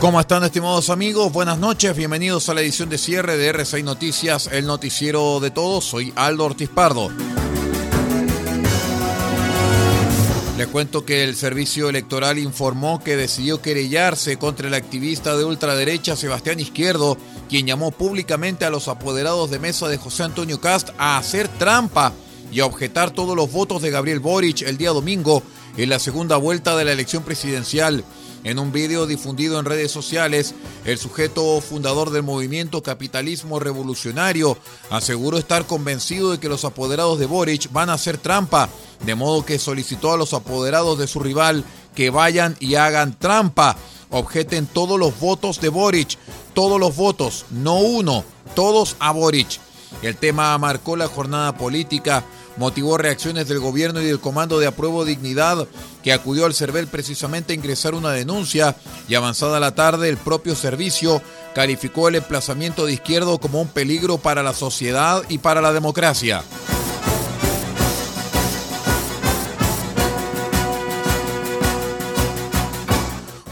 ¿Cómo están estimados amigos? Buenas noches, bienvenidos a la edición de cierre de R6 Noticias, el noticiero de todos. Soy Aldo Ortiz Pardo. Les cuento que el Servicio Electoral informó que decidió querellarse contra el activista de ultraderecha Sebastián Izquierdo, quien llamó públicamente a los apoderados de mesa de José Antonio Cast a hacer trampa y a objetar todos los votos de Gabriel Boric el día domingo en la segunda vuelta de la elección presidencial. En un video difundido en redes sociales, el sujeto fundador del movimiento Capitalismo Revolucionario aseguró estar convencido de que los apoderados de Boric van a hacer trampa, de modo que solicitó a los apoderados de su rival que vayan y hagan trampa, objeten todos los votos de Boric, todos los votos, no uno, todos a Boric. El tema marcó la jornada política motivó reacciones del gobierno y del Comando de Apruebo Dignidad, que acudió al CERVEL precisamente a ingresar una denuncia y avanzada la tarde el propio servicio calificó el emplazamiento de izquierdo como un peligro para la sociedad y para la democracia.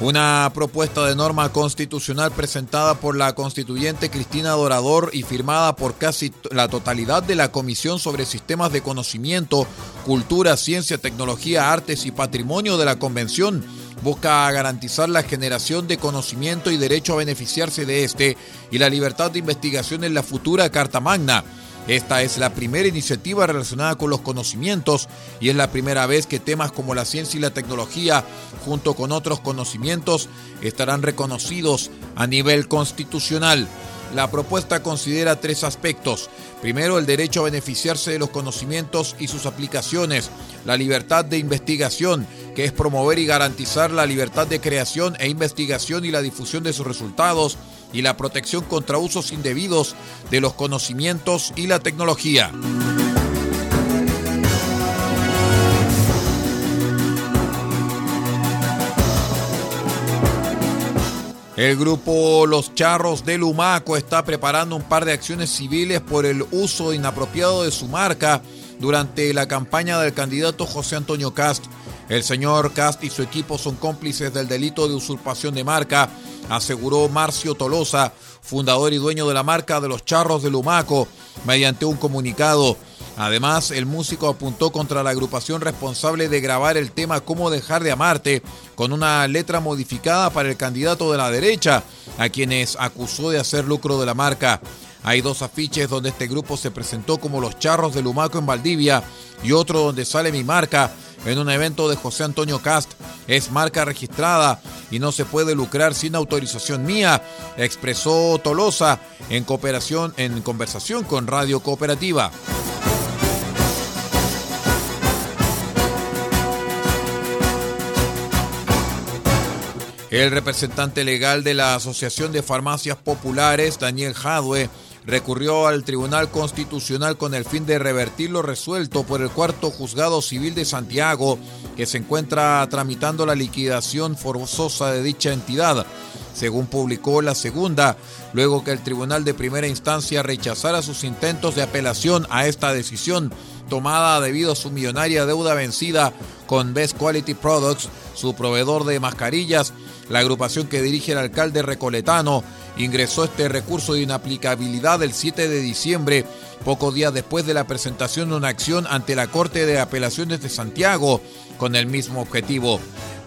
Una propuesta de norma constitucional presentada por la constituyente Cristina Dorador y firmada por casi la totalidad de la Comisión sobre Sistemas de Conocimiento, Cultura, Ciencia, Tecnología, Artes y Patrimonio de la Convención busca garantizar la generación de conocimiento y derecho a beneficiarse de este y la libertad de investigación en la futura Carta Magna. Esta es la primera iniciativa relacionada con los conocimientos y es la primera vez que temas como la ciencia y la tecnología, junto con otros conocimientos, estarán reconocidos a nivel constitucional. La propuesta considera tres aspectos. Primero, el derecho a beneficiarse de los conocimientos y sus aplicaciones. La libertad de investigación, que es promover y garantizar la libertad de creación e investigación y la difusión de sus resultados y la protección contra usos indebidos de los conocimientos y la tecnología. El grupo Los Charros de Lumaco está preparando un par de acciones civiles por el uso inapropiado de su marca durante la campaña del candidato José Antonio Cast. El señor Cast y su equipo son cómplices del delito de usurpación de marca aseguró Marcio Tolosa, fundador y dueño de la marca de los charros de Lumaco, mediante un comunicado. Además, el músico apuntó contra la agrupación responsable de grabar el tema Cómo dejar de amarte, con una letra modificada para el candidato de la derecha, a quienes acusó de hacer lucro de la marca. Hay dos afiches donde este grupo se presentó como los charros de Lumaco en Valdivia y otro donde sale mi marca en un evento de José Antonio Cast. Es marca registrada y no se puede lucrar sin autorización mía, expresó Tolosa en cooperación en conversación con Radio Cooperativa. El representante legal de la Asociación de Farmacias Populares, Daniel Jadwe, recurrió al Tribunal Constitucional con el fin de revertir lo resuelto por el cuarto juzgado civil de Santiago, que se encuentra tramitando la liquidación forzosa de dicha entidad, según publicó la segunda, luego que el Tribunal de Primera Instancia rechazara sus intentos de apelación a esta decisión tomada debido a su millonaria deuda vencida con Best Quality Products, su proveedor de mascarillas, la agrupación que dirige el alcalde Recoletano ingresó este recurso de inaplicabilidad el 7 de diciembre, pocos días después de la presentación de una acción ante la Corte de Apelaciones de Santiago con el mismo objetivo.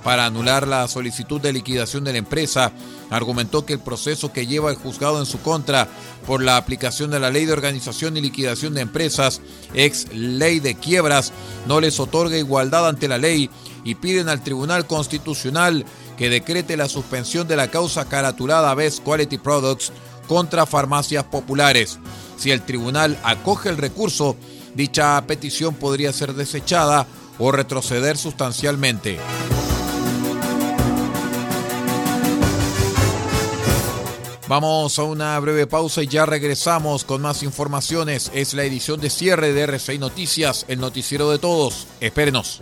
para anular la solicitud de liquidación de la empresa, argumentó que el proceso que lleva el juzgado en su contra por la aplicación de la Ley de Organización y Liquidación de Empresas, ex Ley de Quiebras, no les otorga igualdad ante la ley y piden al Tribunal Constitucional que decrete la suspensión de la causa caratulada Best Quality Products contra farmacias populares. Si el tribunal acoge el recurso, dicha petición podría ser desechada o retroceder sustancialmente. Vamos a una breve pausa y ya regresamos con más informaciones. Es la edición de cierre de RCI Noticias, el noticiero de todos. Espérenos.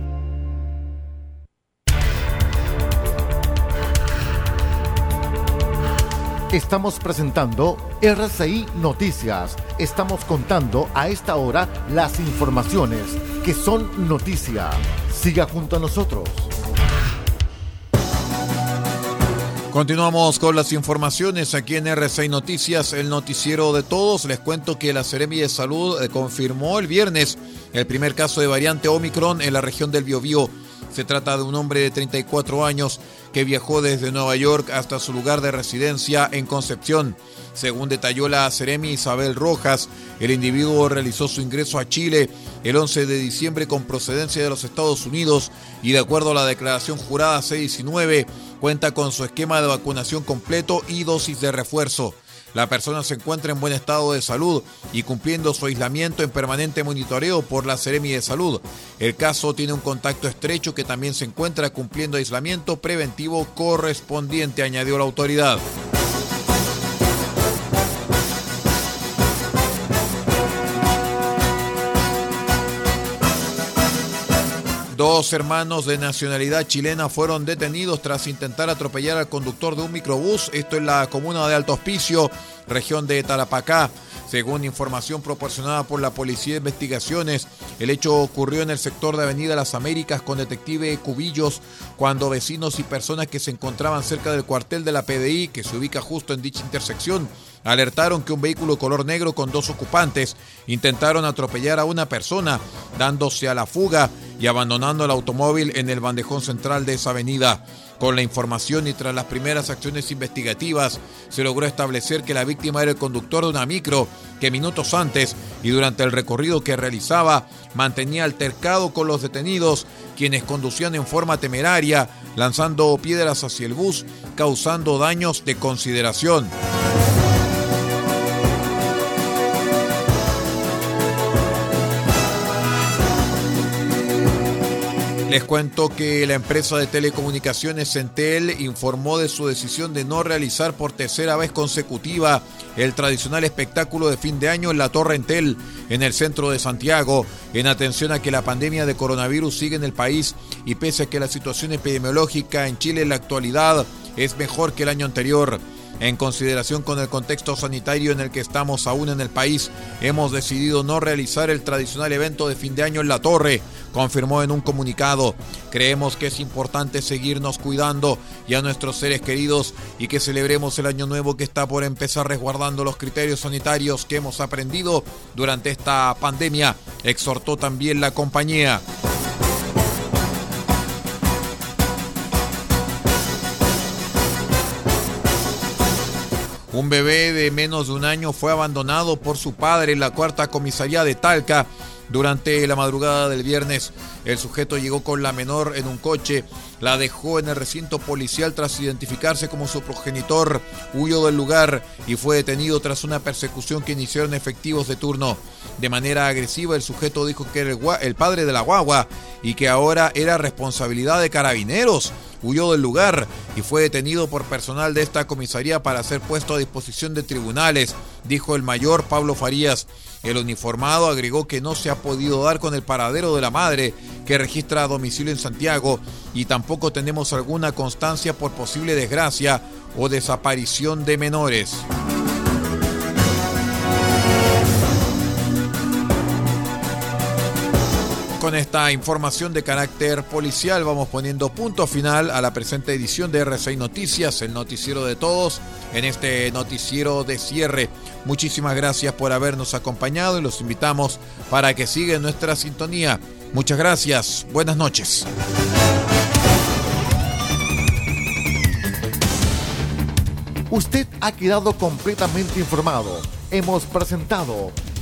Estamos presentando RCI Noticias. Estamos contando a esta hora las informaciones que son noticia. Siga junto a nosotros. Continuamos con las informaciones aquí en RCI Noticias, el noticiero de todos. Les cuento que la Seremi de Salud eh, confirmó el viernes el primer caso de variante Omicron en la región del Biobío. Se trata de un hombre de 34 años que viajó desde Nueva York hasta su lugar de residencia en Concepción. Según detalló la Seremi Isabel Rojas, el individuo realizó su ingreso a Chile el 11 de diciembre con procedencia de los Estados Unidos y de acuerdo a la declaración jurada C19 cuenta con su esquema de vacunación completo y dosis de refuerzo. La persona se encuentra en buen estado de salud y cumpliendo su aislamiento en permanente monitoreo por la Seremi de Salud. El caso tiene un contacto estrecho que también se encuentra cumpliendo aislamiento preventivo correspondiente, añadió la autoridad. Dos hermanos de nacionalidad chilena fueron detenidos tras intentar atropellar al conductor de un microbús. Esto en la comuna de Alto Hospicio, región de Tarapacá. Según información proporcionada por la Policía de Investigaciones, el hecho ocurrió en el sector de Avenida Las Américas con detective Cubillos, cuando vecinos y personas que se encontraban cerca del cuartel de la PDI, que se ubica justo en dicha intersección, alertaron que un vehículo color negro con dos ocupantes intentaron atropellar a una persona, dándose a la fuga y abandonando el automóvil en el bandejón central de esa avenida. Con la información y tras las primeras acciones investigativas, se logró establecer que la víctima era el conductor de una micro que minutos antes y durante el recorrido que realizaba mantenía altercado con los detenidos, quienes conducían en forma temeraria, lanzando piedras hacia el bus, causando daños de consideración. Les cuento que la empresa de telecomunicaciones Centel informó de su decisión de no realizar por tercera vez consecutiva el tradicional espectáculo de fin de año en la Torre Entel, en el centro de Santiago, en atención a que la pandemia de coronavirus sigue en el país y pese a que la situación epidemiológica en Chile en la actualidad es mejor que el año anterior. En consideración con el contexto sanitario en el que estamos aún en el país, hemos decidido no realizar el tradicional evento de fin de año en la torre, confirmó en un comunicado. Creemos que es importante seguirnos cuidando y a nuestros seres queridos y que celebremos el año nuevo que está por empezar resguardando los criterios sanitarios que hemos aprendido durante esta pandemia, exhortó también la compañía. Un bebé de menos de un año fue abandonado por su padre en la cuarta comisaría de Talca durante la madrugada del viernes. El sujeto llegó con la menor en un coche, la dejó en el recinto policial tras identificarse como su progenitor, huyó del lugar y fue detenido tras una persecución que iniciaron efectivos de turno. De manera agresiva, el sujeto dijo que era el, padre de la guagua y que ahora era responsabilidad de carabineros huyó del lugar y fue detenido por personal de esta comisaría para ser puesto a disposición de tribunales, dijo el mayor Pablo Farías. El uniformado agregó que no se ha podido dar con el paradero de la madre, que registra domicilio en Santiago, y tampoco tenemos alguna constancia por posible desgracia o desaparición de menores. Con esta información de carácter policial vamos poniendo punto final a la presente edición de R6 Noticias, el noticiero de todos, en este noticiero de cierre. Muchísimas gracias por habernos acompañado y los invitamos para que sigan nuestra sintonía. Muchas gracias, buenas noches. Usted ha quedado completamente informado. Hemos presentado